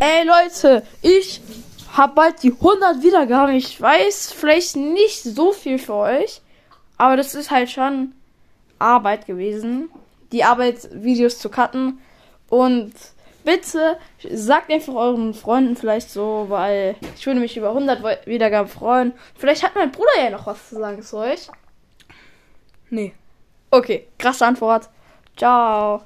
Ey Leute, ich hab bald die 100 Wiedergaben. Ich weiß, vielleicht nicht so viel für euch, aber das ist halt schon Arbeit gewesen, die Arbeitsvideos zu cutten. Und bitte sagt einfach euren Freunden vielleicht so, weil ich würde mich über 100 Wiedergaben freuen. Vielleicht hat mein Bruder ja noch was zu sagen zu euch. Nee. Okay, krasse Antwort. Ciao.